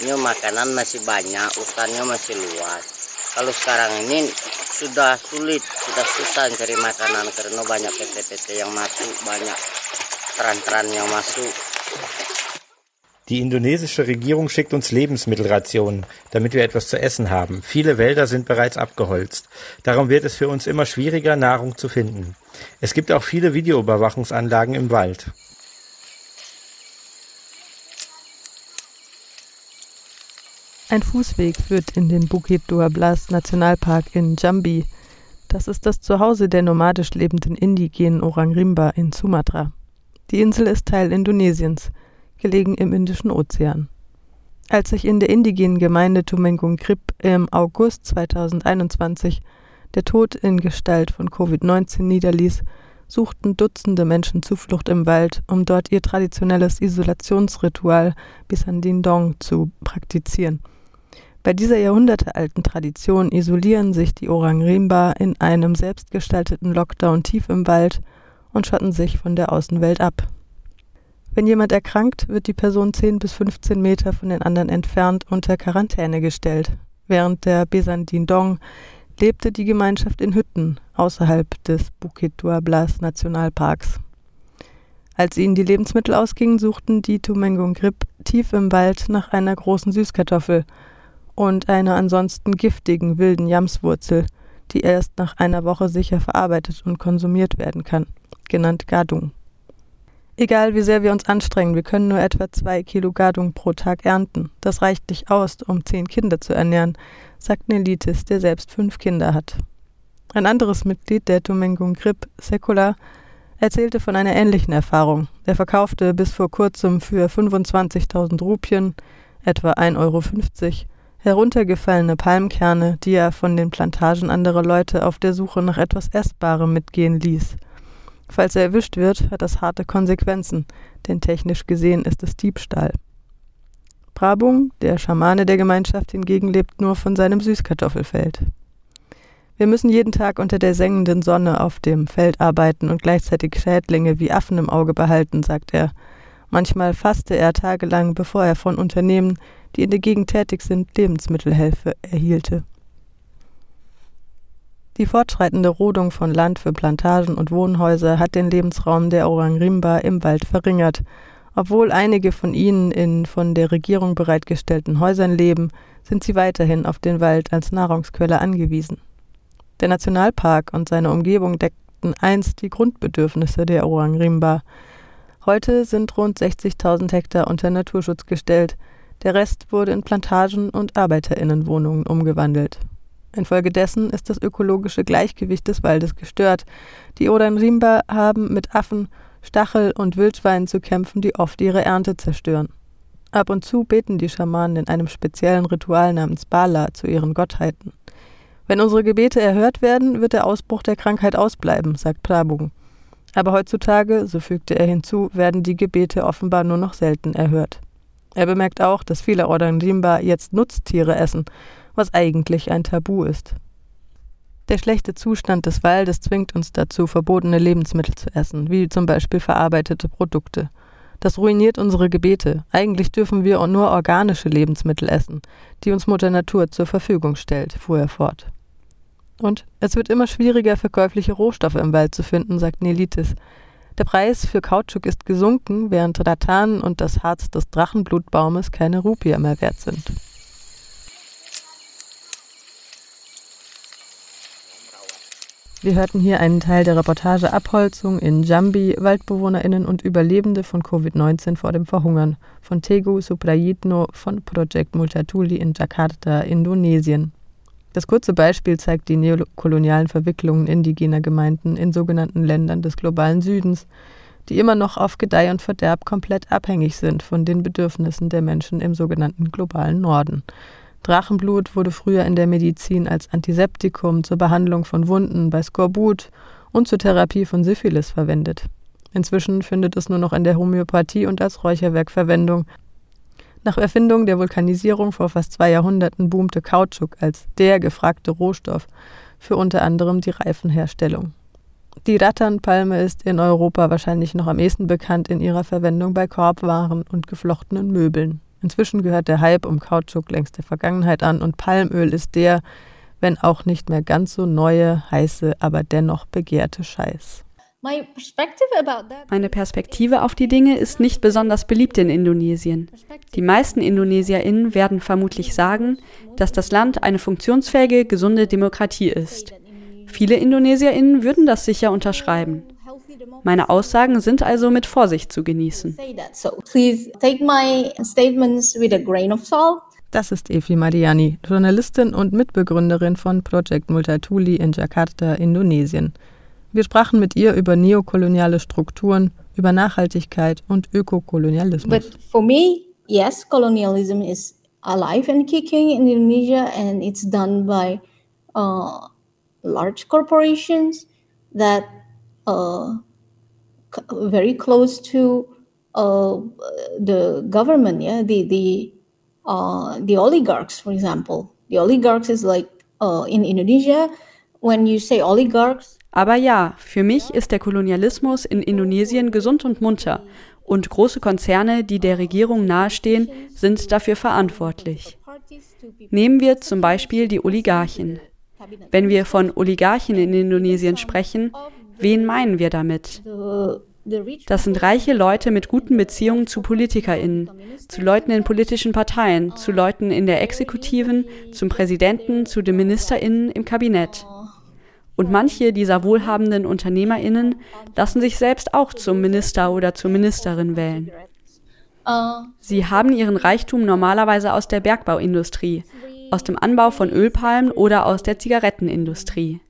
dulunya makanan masih banyak, hutannya masih luas. Kalau sekarang ini sudah sulit, sudah susah cari makanan karena banyak PT-PT yang masuk, banyak Tran-Tran yang masuk. Die indonesische Regierung schickt uns Lebensmittelrationen, damit wir etwas zu essen haben. Viele Wälder sind bereits abgeholzt. Darum wird es für uns immer schwieriger, Nahrung zu finden. Es gibt auch viele Videoüberwachungsanlagen im Wald. Ein Fußweg führt in den Bukit Dua Blas Nationalpark in Jambi. Das ist das Zuhause der nomadisch lebenden indigenen Orang Rimba in Sumatra. Die Insel ist Teil Indonesiens gelegen im Indischen Ozean. Als sich in der indigenen Gemeinde Tumengung Grip im August 2021 der Tod in Gestalt von Covid-19 niederließ, suchten Dutzende Menschen Zuflucht im Wald, um dort ihr traditionelles Isolationsritual Bisandindong zu praktizieren. Bei dieser jahrhundertealten Tradition isolieren sich die Orang Rimba in einem selbstgestalteten Lockdown tief im Wald und schotten sich von der Außenwelt ab. Wenn jemand erkrankt, wird die Person 10 bis 15 Meter von den anderen entfernt unter Quarantäne gestellt. Während der Besandindong lebte die Gemeinschaft in Hütten außerhalb des Bukit Blas Nationalparks. Als ihnen die Lebensmittel ausgingen, suchten die Tumengung Grip tief im Wald nach einer großen Süßkartoffel und einer ansonsten giftigen wilden Jamswurzel, die erst nach einer Woche sicher verarbeitet und konsumiert werden kann, genannt Gadung. Egal wie sehr wir uns anstrengen, wir können nur etwa zwei Kilo Gardung pro Tag ernten. Das reicht nicht aus, um zehn Kinder zu ernähren, sagt Nelitis, der selbst fünf Kinder hat. Ein anderes Mitglied der Tumengung Grip, Sekula, erzählte von einer ähnlichen Erfahrung. Er verkaufte bis vor kurzem für 25.000 Rupien, etwa 1,50 Euro, heruntergefallene Palmkerne, die er von den Plantagen anderer Leute auf der Suche nach etwas Essbarem mitgehen ließ – Falls er erwischt wird, hat das harte Konsequenzen, denn technisch gesehen ist es Diebstahl. Brabung, der Schamane der Gemeinschaft hingegen, lebt nur von seinem Süßkartoffelfeld. Wir müssen jeden Tag unter der sengenden Sonne auf dem Feld arbeiten und gleichzeitig Schädlinge wie Affen im Auge behalten, sagt er. Manchmal fasste er tagelang, bevor er von Unternehmen, die in der Gegend tätig sind, Lebensmittelhilfe erhielte. Die fortschreitende Rodung von Land für Plantagen und Wohnhäuser hat den Lebensraum der Orang Rimba im Wald verringert. Obwohl einige von ihnen in von der Regierung bereitgestellten Häusern leben, sind sie weiterhin auf den Wald als Nahrungsquelle angewiesen. Der Nationalpark und seine Umgebung deckten einst die Grundbedürfnisse der Orang Rimba. Heute sind rund 60.000 Hektar unter Naturschutz gestellt. Der Rest wurde in Plantagen und Arbeiterinnenwohnungen umgewandelt. Infolgedessen ist das ökologische Gleichgewicht des Waldes gestört. Die Oranrimba haben mit Affen, Stachel und Wildschweinen zu kämpfen, die oft ihre Ernte zerstören. Ab und zu beten die Schamanen in einem speziellen Ritual namens Bala zu ihren Gottheiten. Wenn unsere Gebete erhört werden, wird der Ausbruch der Krankheit ausbleiben, sagt Prabung. Aber heutzutage, so fügte er hinzu, werden die Gebete offenbar nur noch selten erhört. Er bemerkt auch, dass viele Oranrimba jetzt Nutztiere essen was eigentlich ein Tabu ist. Der schlechte Zustand des Waldes zwingt uns dazu, verbotene Lebensmittel zu essen, wie zum Beispiel verarbeitete Produkte. Das ruiniert unsere Gebete. Eigentlich dürfen wir nur organische Lebensmittel essen, die uns Mutter Natur zur Verfügung stellt, fuhr er fort. Und es wird immer schwieriger, verkäufliche Rohstoffe im Wald zu finden, sagt Nelitis. Der Preis für Kautschuk ist gesunken, während Rattan und das Harz des Drachenblutbaumes keine Rupie mehr wert sind. Wir hörten hier einen Teil der Reportage Abholzung in Jambi, WaldbewohnerInnen und Überlebende von Covid-19 vor dem Verhungern von Tegu Suprayitno von Project Multatuli in Jakarta, Indonesien. Das kurze Beispiel zeigt die neokolonialen Verwicklungen indigener Gemeinden in sogenannten Ländern des globalen Südens, die immer noch auf Gedeih und Verderb komplett abhängig sind von den Bedürfnissen der Menschen im sogenannten globalen Norden. Drachenblut wurde früher in der Medizin als Antiseptikum zur Behandlung von Wunden bei Skorbut und zur Therapie von Syphilis verwendet. Inzwischen findet es nur noch in der Homöopathie und als Räucherwerk Verwendung. Nach Erfindung der Vulkanisierung vor fast zwei Jahrhunderten boomte Kautschuk als der gefragte Rohstoff für unter anderem die Reifenherstellung. Die Rattanpalme ist in Europa wahrscheinlich noch am ehesten bekannt in ihrer Verwendung bei Korbwaren und geflochtenen Möbeln. Inzwischen gehört der Hype um Kautschuk längst der Vergangenheit an und Palmöl ist der, wenn auch nicht mehr ganz so neue, heiße, aber dennoch begehrte Scheiß. Meine Perspektive auf die Dinge ist nicht besonders beliebt in Indonesien. Die meisten IndonesierInnen werden vermutlich sagen, dass das Land eine funktionsfähige, gesunde Demokratie ist. Viele IndonesierInnen würden das sicher unterschreiben. Meine Aussagen sind also mit Vorsicht zu genießen. Das ist Evi Mariani, Journalistin und Mitbegründerin von Project Multatuli in Jakarta, Indonesien. Wir sprachen mit ihr über neokoloniale Strukturen, über Nachhaltigkeit und Ökokolonialismus. But for me, yes, colonialism is alive and kicking in Indonesia and it's done by uh, large corporations that uh, very close to uh, the government, yeah, the the uh, the oligarchs, for example. The oligarchs is like uh, in Indonesia, aber ja, für mich ist der Kolonialismus in Indonesien gesund und munter. Und große Konzerne, die der Regierung nahestehen, sind dafür verantwortlich. Nehmen wir zum Beispiel die Oligarchen. Wenn wir von Oligarchen in Indonesien sprechen, wen meinen wir damit? Das sind reiche Leute mit guten Beziehungen zu PolitikerInnen, zu Leuten in politischen Parteien, zu Leuten in der Exekutiven, zum Präsidenten, zu den MinisterInnen im Kabinett. Und manche dieser wohlhabenden UnternehmerInnen lassen sich selbst auch zum Minister oder zur Ministerin wählen. Sie haben ihren Reichtum normalerweise aus der Bergbauindustrie, aus dem Anbau von Ölpalmen oder aus der Zigarettenindustrie.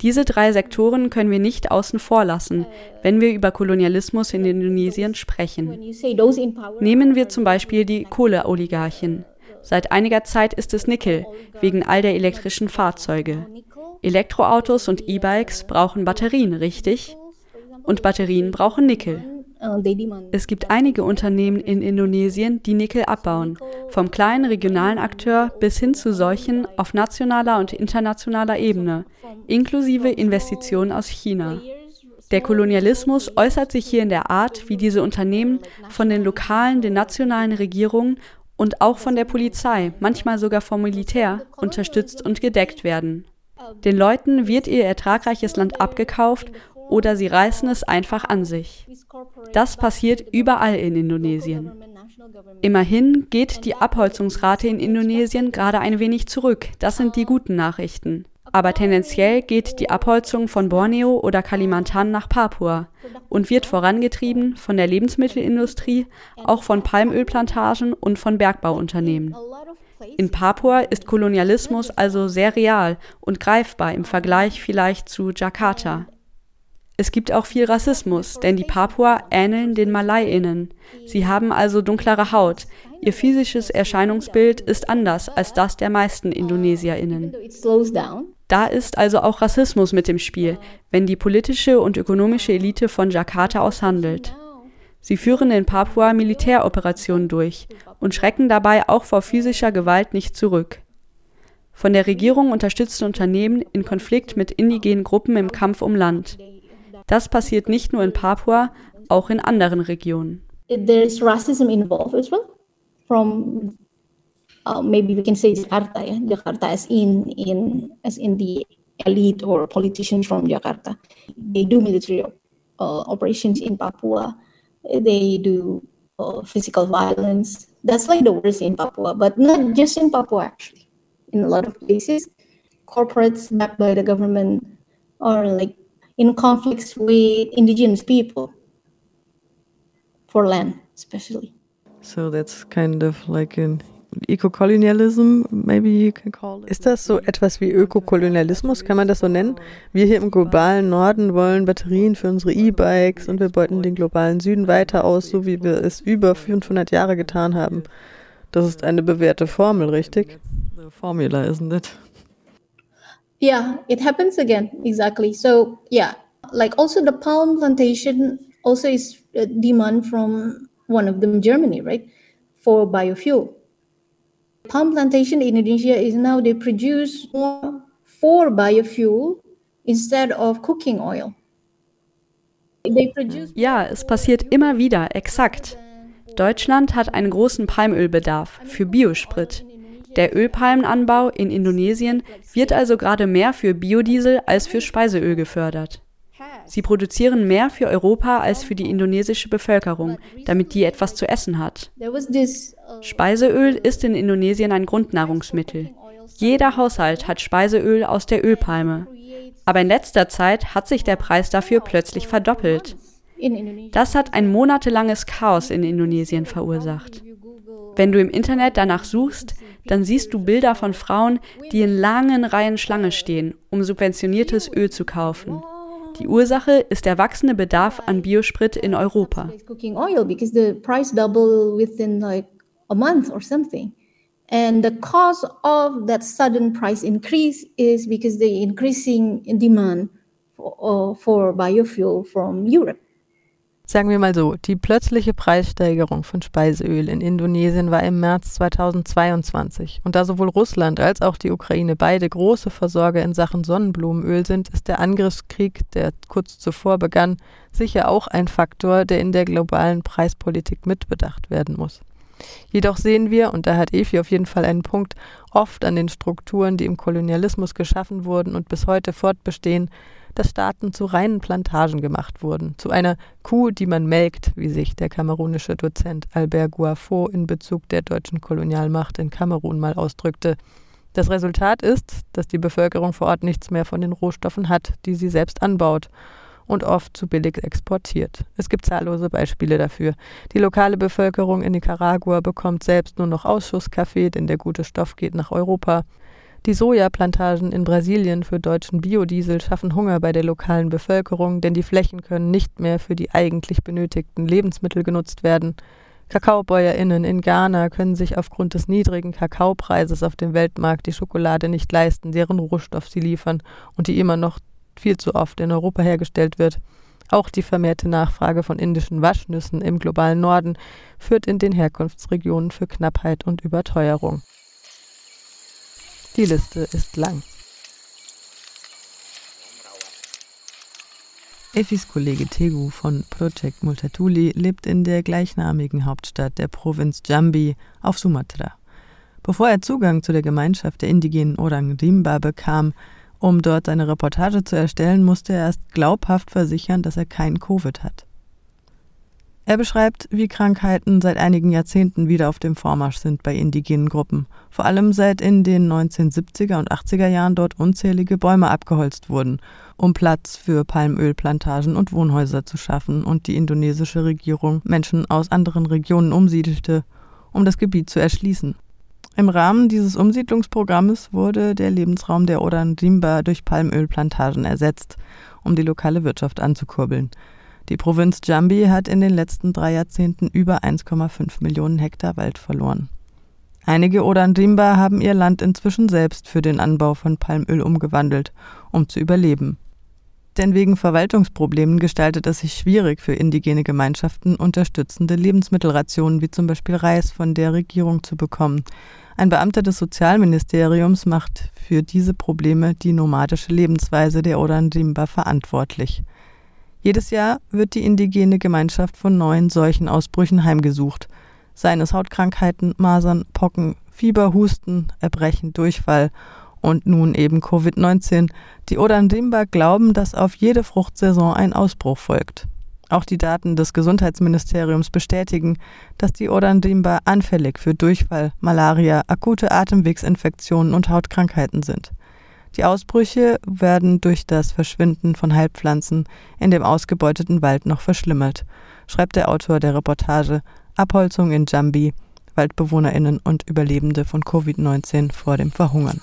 Diese drei Sektoren können wir nicht außen vor lassen, wenn wir über Kolonialismus in Indonesien sprechen. Nehmen wir zum Beispiel die Kohleoligarchen. Seit einiger Zeit ist es Nickel, wegen all der elektrischen Fahrzeuge. Elektroautos und E-Bikes brauchen Batterien, richtig? Und Batterien brauchen Nickel. Es gibt einige Unternehmen in Indonesien, die Nickel abbauen, vom kleinen regionalen Akteur bis hin zu solchen auf nationaler und internationaler Ebene, inklusive Investitionen aus China. Der Kolonialismus äußert sich hier in der Art, wie diese Unternehmen von den lokalen, den nationalen Regierungen und auch von der Polizei, manchmal sogar vom Militär, unterstützt und gedeckt werden. Den Leuten wird ihr ertragreiches Land abgekauft oder sie reißen es einfach an sich. Das passiert überall in Indonesien. Immerhin geht die Abholzungsrate in Indonesien gerade ein wenig zurück. Das sind die guten Nachrichten. Aber tendenziell geht die Abholzung von Borneo oder Kalimantan nach Papua und wird vorangetrieben von der Lebensmittelindustrie, auch von Palmölplantagen und von Bergbauunternehmen. In Papua ist Kolonialismus also sehr real und greifbar im Vergleich vielleicht zu Jakarta. Es gibt auch viel Rassismus, denn die Papua ähneln den Malayinnen. Sie haben also dunklere Haut. Ihr physisches Erscheinungsbild ist anders als das der meisten Indonesierinnen. Da ist also auch Rassismus mit im Spiel, wenn die politische und ökonomische Elite von Jakarta aushandelt. Sie führen in Papua Militäroperationen durch und schrecken dabei auch vor physischer Gewalt nicht zurück. Von der Regierung unterstützte Unternehmen in Konflikt mit indigenen Gruppen im Kampf um Land. Das passiert nicht nur in Papua, auch in anderen Regionen. There is racism involved as well. From uh, maybe we can say Jakarta, yeah? Jakarta as in in as in the elite or politicians from Jakarta. They do military uh, operations in Papua. They do uh, physical violence. That's like the worst in Papua, but not just in Papua actually. In a lot of places, corporates backed by the government are like in conflicts with indigenous people for land, especially. So that's kind of like an Eco-Kolonialism, maybe you can call it. Ist das so etwas wie Ökokolonialismus? Kann man das so nennen? Wir hier im globalen Norden wollen Batterien für unsere E-Bikes und wir beuten den globalen Süden weiter aus, so wie wir es über 500 Jahre getan haben. Das ist eine bewährte Formel, richtig? Formula, isn't it? Yeah, it happens again. Exactly. So, yeah, like also the palm plantation also is a demand from one of them, Germany, right? For biofuel. Palm plantation in Indonesia is now they produce more for biofuel instead of cooking oil. Ja, es passiert immer wieder, exakt. Deutschland hat einen großen Palmölbedarf für Biosprit. Der Ölpalmenanbau in Indonesien wird also gerade mehr für Biodiesel als für Speiseöl gefördert. Sie produzieren mehr für Europa als für die indonesische Bevölkerung, damit die etwas zu essen hat. Speiseöl ist in Indonesien ein Grundnahrungsmittel. Jeder Haushalt hat Speiseöl aus der Ölpalme. Aber in letzter Zeit hat sich der Preis dafür plötzlich verdoppelt. Das hat ein monatelanges Chaos in Indonesien verursacht. Wenn du im Internet danach suchst, dann siehst du Bilder von Frauen, die in langen Reihen Schlange stehen, um subventioniertes Öl zu kaufen. Die Ursache ist der wachsende Bedarf an Biosprit in Europa. And the cause of that sudden price increase is because the increasing demand for, uh, for biofuel from Europe. Sagen wir mal so, die plötzliche Preissteigerung von Speiseöl in Indonesien war im März 2022. Und da sowohl Russland als auch die Ukraine beide große Versorger in Sachen Sonnenblumenöl sind, ist der Angriffskrieg, der kurz zuvor begann, sicher auch ein Faktor, der in der globalen Preispolitik mitbedacht werden muss. Jedoch sehen wir, und da hat Efi auf jeden Fall einen Punkt, oft an den Strukturen, die im Kolonialismus geschaffen wurden und bis heute fortbestehen, dass Staaten zu reinen Plantagen gemacht wurden, zu einer Kuh, die man melkt, wie sich der kamerunische Dozent Albert Guafo in Bezug der deutschen Kolonialmacht in Kamerun mal ausdrückte. Das Resultat ist, dass die Bevölkerung vor Ort nichts mehr von den Rohstoffen hat, die sie selbst anbaut und oft zu billig exportiert. Es gibt zahllose Beispiele dafür. Die lokale Bevölkerung in Nicaragua bekommt selbst nur noch Ausschusskaffee, denn der gute Stoff geht nach Europa. Die Sojaplantagen in Brasilien für deutschen Biodiesel schaffen Hunger bei der lokalen Bevölkerung, denn die Flächen können nicht mehr für die eigentlich benötigten Lebensmittel genutzt werden. KakaobäuerInnen in Ghana können sich aufgrund des niedrigen Kakaopreises auf dem Weltmarkt die Schokolade nicht leisten, deren Rohstoff sie liefern und die immer noch viel zu oft in Europa hergestellt wird. Auch die vermehrte Nachfrage von indischen Waschnüssen im globalen Norden führt in den Herkunftsregionen für Knappheit und Überteuerung. Die Liste ist lang. Effis Kollege Tegu von Project Multatuli lebt in der gleichnamigen Hauptstadt der Provinz Jambi auf Sumatra. Bevor er Zugang zu der Gemeinschaft der indigenen Orang Rimba bekam, um dort seine Reportage zu erstellen, musste er erst glaubhaft versichern, dass er kein Covid hat. Er beschreibt, wie Krankheiten seit einigen Jahrzehnten wieder auf dem Vormarsch sind bei indigenen Gruppen, vor allem seit in den 1970er und 80er Jahren dort unzählige Bäume abgeholzt wurden, um Platz für Palmölplantagen und Wohnhäuser zu schaffen und die indonesische Regierung Menschen aus anderen Regionen umsiedelte, um das Gebiet zu erschließen. Im Rahmen dieses Umsiedlungsprogrammes wurde der Lebensraum der Odan Rimba durch Palmölplantagen ersetzt, um die lokale Wirtschaft anzukurbeln. Die Provinz Jambi hat in den letzten drei Jahrzehnten über 1,5 Millionen Hektar Wald verloren. Einige Odandimba haben ihr Land inzwischen selbst für den Anbau von Palmöl umgewandelt, um zu überleben. Denn wegen Verwaltungsproblemen gestaltet es sich schwierig für indigene Gemeinschaften, unterstützende Lebensmittelrationen wie zum Beispiel Reis von der Regierung zu bekommen. Ein Beamter des Sozialministeriums macht für diese Probleme die nomadische Lebensweise der Odandimba verantwortlich. Jedes Jahr wird die indigene Gemeinschaft von neuen Seuchenausbrüchen heimgesucht, seien es Hautkrankheiten, Masern, Pocken, Fieber, Husten, Erbrechen, Durchfall und nun eben Covid-19. Die Odandimba glauben, dass auf jede Fruchtsaison ein Ausbruch folgt. Auch die Daten des Gesundheitsministeriums bestätigen, dass die Odandimba anfällig für Durchfall, Malaria, akute Atemwegsinfektionen und Hautkrankheiten sind. Die Ausbrüche werden durch das Verschwinden von Heilpflanzen in dem ausgebeuteten Wald noch verschlimmert, schreibt der Autor der Reportage Abholzung in Jambi, WaldbewohnerInnen und Überlebende von Covid-19 vor dem Verhungern.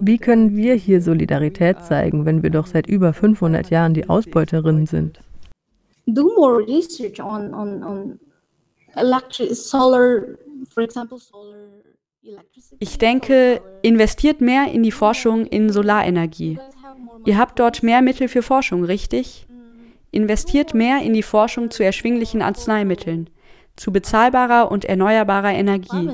Wie können wir hier Solidarität zeigen, wenn wir doch seit über 500 Jahren die Ausbeuterinnen sind? Ich denke, investiert mehr in die Forschung in Solarenergie. Ihr habt dort mehr Mittel für Forschung, richtig? Investiert mehr in die Forschung zu erschwinglichen Arzneimitteln, zu bezahlbarer und erneuerbarer Energie.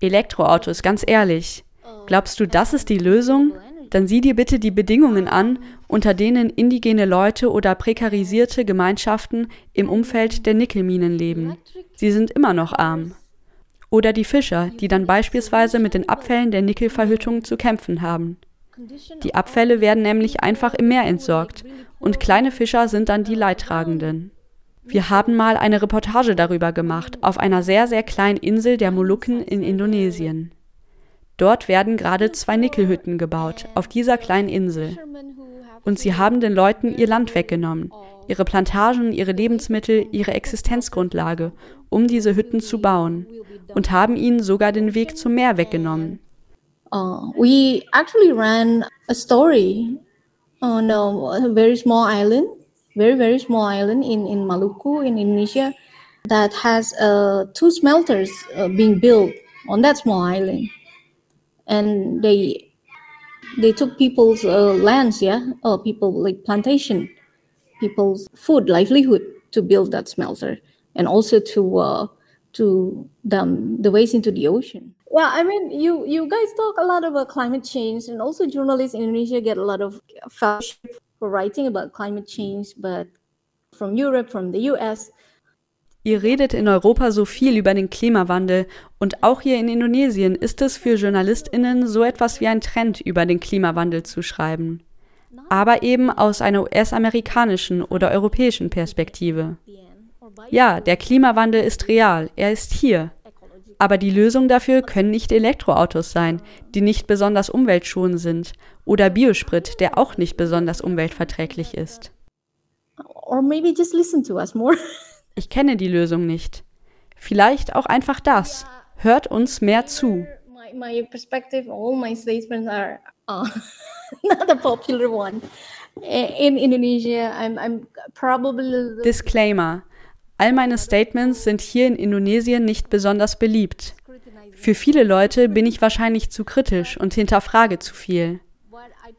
Elektroautos, ganz ehrlich. Glaubst du, das ist die Lösung? dann sieh dir bitte die Bedingungen an, unter denen indigene Leute oder prekarisierte Gemeinschaften im Umfeld der Nickelminen leben. Sie sind immer noch arm. Oder die Fischer, die dann beispielsweise mit den Abfällen der Nickelverhüttung zu kämpfen haben. Die Abfälle werden nämlich einfach im Meer entsorgt und kleine Fischer sind dann die Leidtragenden. Wir haben mal eine Reportage darüber gemacht, auf einer sehr, sehr kleinen Insel der Molukken in Indonesien. Dort werden gerade zwei Nickelhütten gebaut, auf dieser kleinen Insel. Und sie haben den Leuten ihr Land weggenommen, ihre Plantagen, ihre Lebensmittel, ihre Existenzgrundlage, um diese Hütten zu bauen, und haben ihnen sogar den Weg zum Meer weggenommen. Uh, we actually ran a story on a, very small island, very, very small island in, in Maluku in Indonesia that has uh, two smelters uh, being built on that small island. and they they took people's uh, lands, yeah, uh, people like plantation, people's food livelihood to build that smelter, and also to uh, to dump the waste into the ocean. Well, I mean, you you guys talk a lot about climate change, and also journalists in Indonesia get a lot of fellowship for writing about climate change, but from Europe, from the U.S. Ihr redet in Europa so viel über den Klimawandel und auch hier in Indonesien ist es für Journalistinnen so etwas wie ein Trend, über den Klimawandel zu schreiben. Aber eben aus einer US-amerikanischen oder europäischen Perspektive. Ja, der Klimawandel ist real, er ist hier. Aber die Lösung dafür können nicht Elektroautos sein, die nicht besonders umweltschonend sind, oder Biosprit, der auch nicht besonders umweltverträglich ist. Or maybe just listen to us more. Ich kenne die Lösung nicht. Vielleicht auch einfach das. Hört uns mehr zu. My, perspective, all my statements are not a popular one. In Indonesia, I'm, I'm probably. Disclaimer. All meine Statements sind hier in Indonesien nicht besonders beliebt. Für viele Leute bin ich wahrscheinlich zu kritisch und hinterfrage zu viel.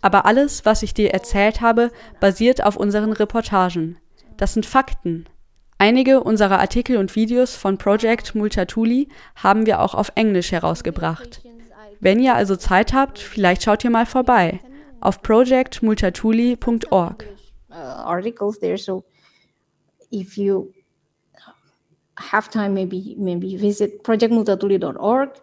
Aber alles, was ich dir erzählt habe, basiert auf unseren Reportagen. Das sind Fakten. Einige unserer Artikel und Videos von Project Multatuli haben wir auch auf Englisch herausgebracht. Wenn ihr also Zeit habt, vielleicht schaut ihr mal vorbei auf projectmultatuli.org. Uh, articles have time, maybe maybe visit projectmultatuli.org